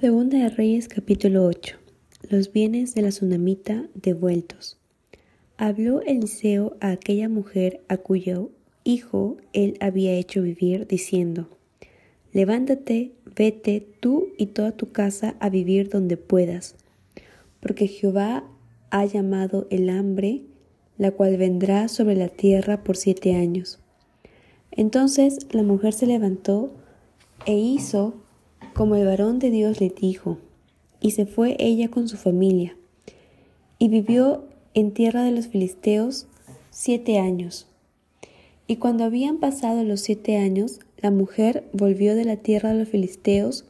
Segunda de Reyes capítulo 8. Los bienes de la tsunamita devueltos. Habló Eliseo a aquella mujer a cuyo hijo él había hecho vivir, diciendo, Levántate, vete tú y toda tu casa a vivir donde puedas, porque Jehová ha llamado el hambre, la cual vendrá sobre la tierra por siete años. Entonces la mujer se levantó e hizo como el varón de Dios le dijo, y se fue ella con su familia, y vivió en tierra de los filisteos siete años. Y cuando habían pasado los siete años, la mujer volvió de la tierra de los filisteos,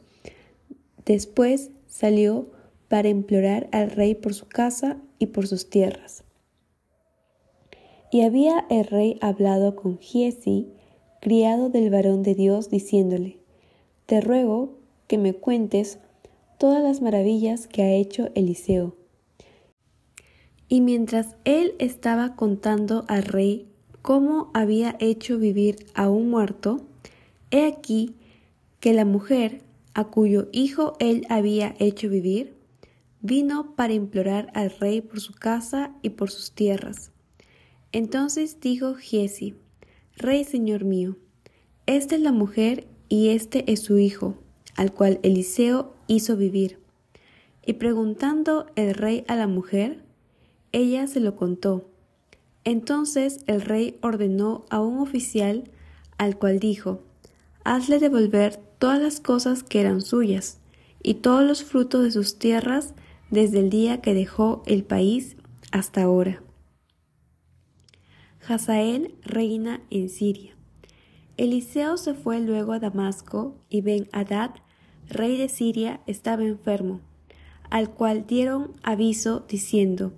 después salió para implorar al rey por su casa y por sus tierras. Y había el rey hablado con Giesi, criado del varón de Dios, diciéndole, Te ruego que me cuentes todas las maravillas que ha hecho Eliseo. Y mientras él estaba contando al rey cómo había hecho vivir a un muerto, he aquí que la mujer a cuyo hijo él había hecho vivir, vino para implorar al rey por su casa y por sus tierras. Entonces dijo Giesi, Rey señor mío, esta es la mujer y este es su hijo al cual Eliseo hizo vivir. Y preguntando el rey a la mujer, ella se lo contó. Entonces el rey ordenó a un oficial al cual dijo, Hazle devolver todas las cosas que eran suyas, y todos los frutos de sus tierras desde el día que dejó el país hasta ahora. Hazael reina en Siria. Eliseo se fue luego a Damasco y Ben Hadad rey de Siria, estaba enfermo, al cual dieron aviso diciendo,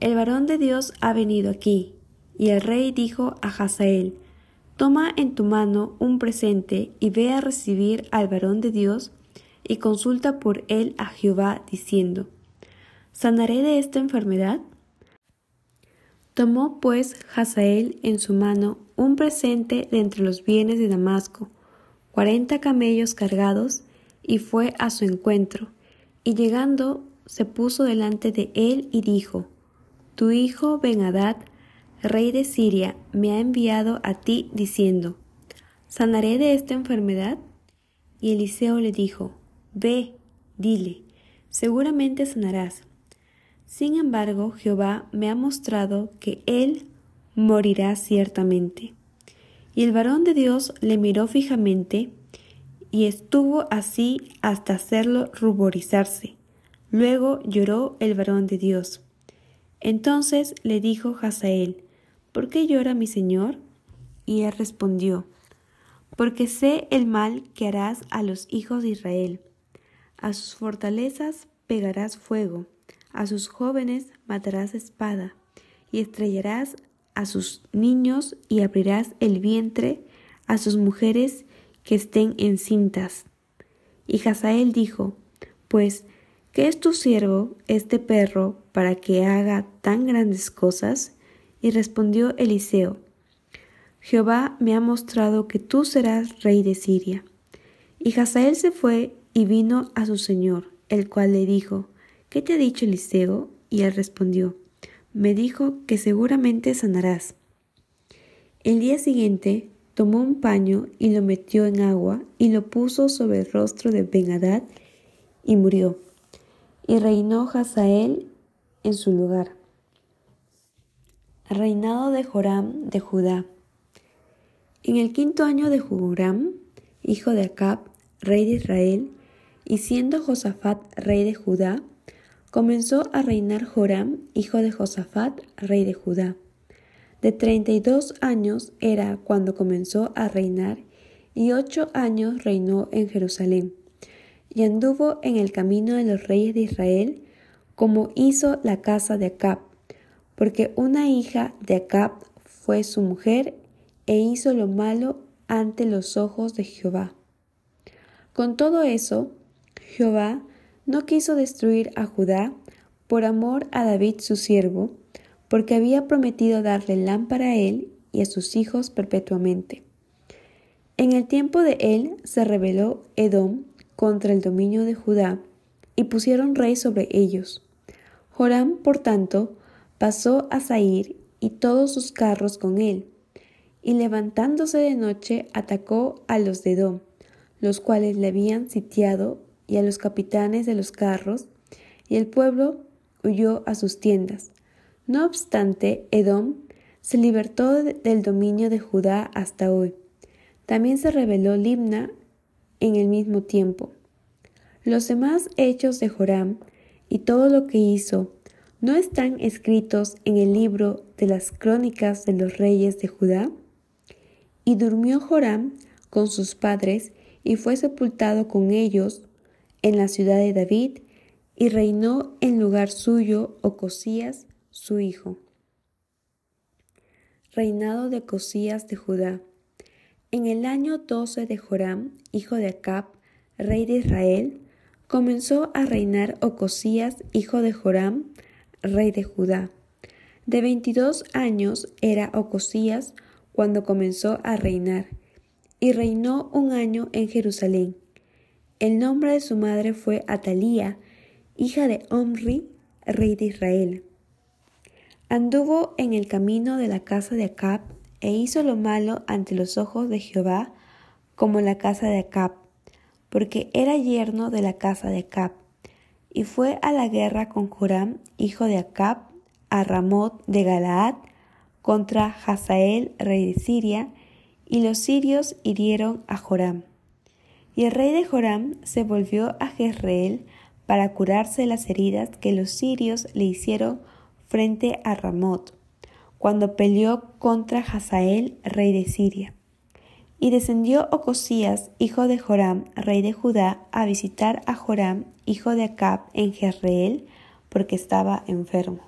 El varón de Dios ha venido aquí. Y el rey dijo a Hazael, Toma en tu mano un presente y ve a recibir al varón de Dios y consulta por él a Jehová, diciendo, ¿Sanaré de esta enfermedad? Tomó pues Hazael en su mano un presente de entre los bienes de Damasco, cuarenta camellos cargados y fue a su encuentro, y llegando se puso delante de él y dijo, Tu hijo Ben-Hadad, rey de Siria, me ha enviado a ti diciendo, ¿sanaré de esta enfermedad? Y Eliseo le dijo, Ve, dile, seguramente sanarás. Sin embargo, Jehová me ha mostrado que él morirá ciertamente. Y el varón de Dios le miró fijamente, y estuvo así hasta hacerlo ruborizarse. Luego lloró el varón de Dios. Entonces le dijo Hazael, ¿Por qué llora mi señor? Y él respondió, Porque sé el mal que harás a los hijos de Israel. A sus fortalezas pegarás fuego, a sus jóvenes matarás espada, y estrellarás a sus niños y abrirás el vientre a sus mujeres que estén encintas. Y Hazael dijo, Pues, ¿qué es tu siervo, este perro, para que haga tan grandes cosas? Y respondió Eliseo, Jehová me ha mostrado que tú serás rey de Siria. Y Hazael se fue y vino a su señor, el cual le dijo, ¿Qué te ha dicho Eliseo? Y él respondió, Me dijo que seguramente sanarás. El día siguiente tomó un paño y lo metió en agua y lo puso sobre el rostro de Ben-Hadad y murió. Y reinó Hazael en su lugar. Reinado de Joram de Judá. En el quinto año de Joram, hijo de Acab, rey de Israel, y siendo Josafat rey de Judá, comenzó a reinar Joram, hijo de Josafat, rey de Judá de treinta y dos años era cuando comenzó a reinar, y ocho años reinó en Jerusalén. Y anduvo en el camino de los reyes de Israel, como hizo la casa de Acab, porque una hija de Acab fue su mujer, e hizo lo malo ante los ojos de Jehová. Con todo eso, Jehová no quiso destruir a Judá por amor a David su siervo, porque había prometido darle lámpara a él y a sus hijos perpetuamente. En el tiempo de él se rebeló Edom contra el dominio de Judá y pusieron rey sobre ellos. Joram, por tanto, pasó a Zair y todos sus carros con él, y levantándose de noche atacó a los de Edom, los cuales le habían sitiado, y a los capitanes de los carros, y el pueblo huyó a sus tiendas. No obstante, Edom se libertó del dominio de Judá hasta hoy. También se rebeló Libna en el mismo tiempo. Los demás hechos de Joram y todo lo que hizo no están escritos en el libro de las crónicas de los reyes de Judá. Y durmió Joram con sus padres y fue sepultado con ellos en la ciudad de David y reinó en lugar suyo Ocosías, su hijo. Reinado de Ocosías de Judá. En el año doce de Joram, hijo de Acab, rey de Israel, comenzó a reinar Ocosías, hijo de Joram, rey de Judá. De veintidós años era Ocosías cuando comenzó a reinar, y reinó un año en Jerusalén. El nombre de su madre fue Atalía, hija de Omri, rey de Israel. Anduvo en el camino de la casa de Acab e hizo lo malo ante los ojos de Jehová, como la casa de Acab, porque era yerno de la casa de Acab, y fue a la guerra con Joram, hijo de Acab, a Ramot de Galaad, contra Hazael, rey de Siria, y los sirios hirieron a Joram. Y el rey de Joram se volvió a Jezreel para curarse las heridas que los sirios le hicieron frente a Ramot, cuando peleó contra Hazael, rey de Siria. Y descendió Ocosías, hijo de Joram, rey de Judá, a visitar a Joram, hijo de Acab, en Jezreel, porque estaba enfermo.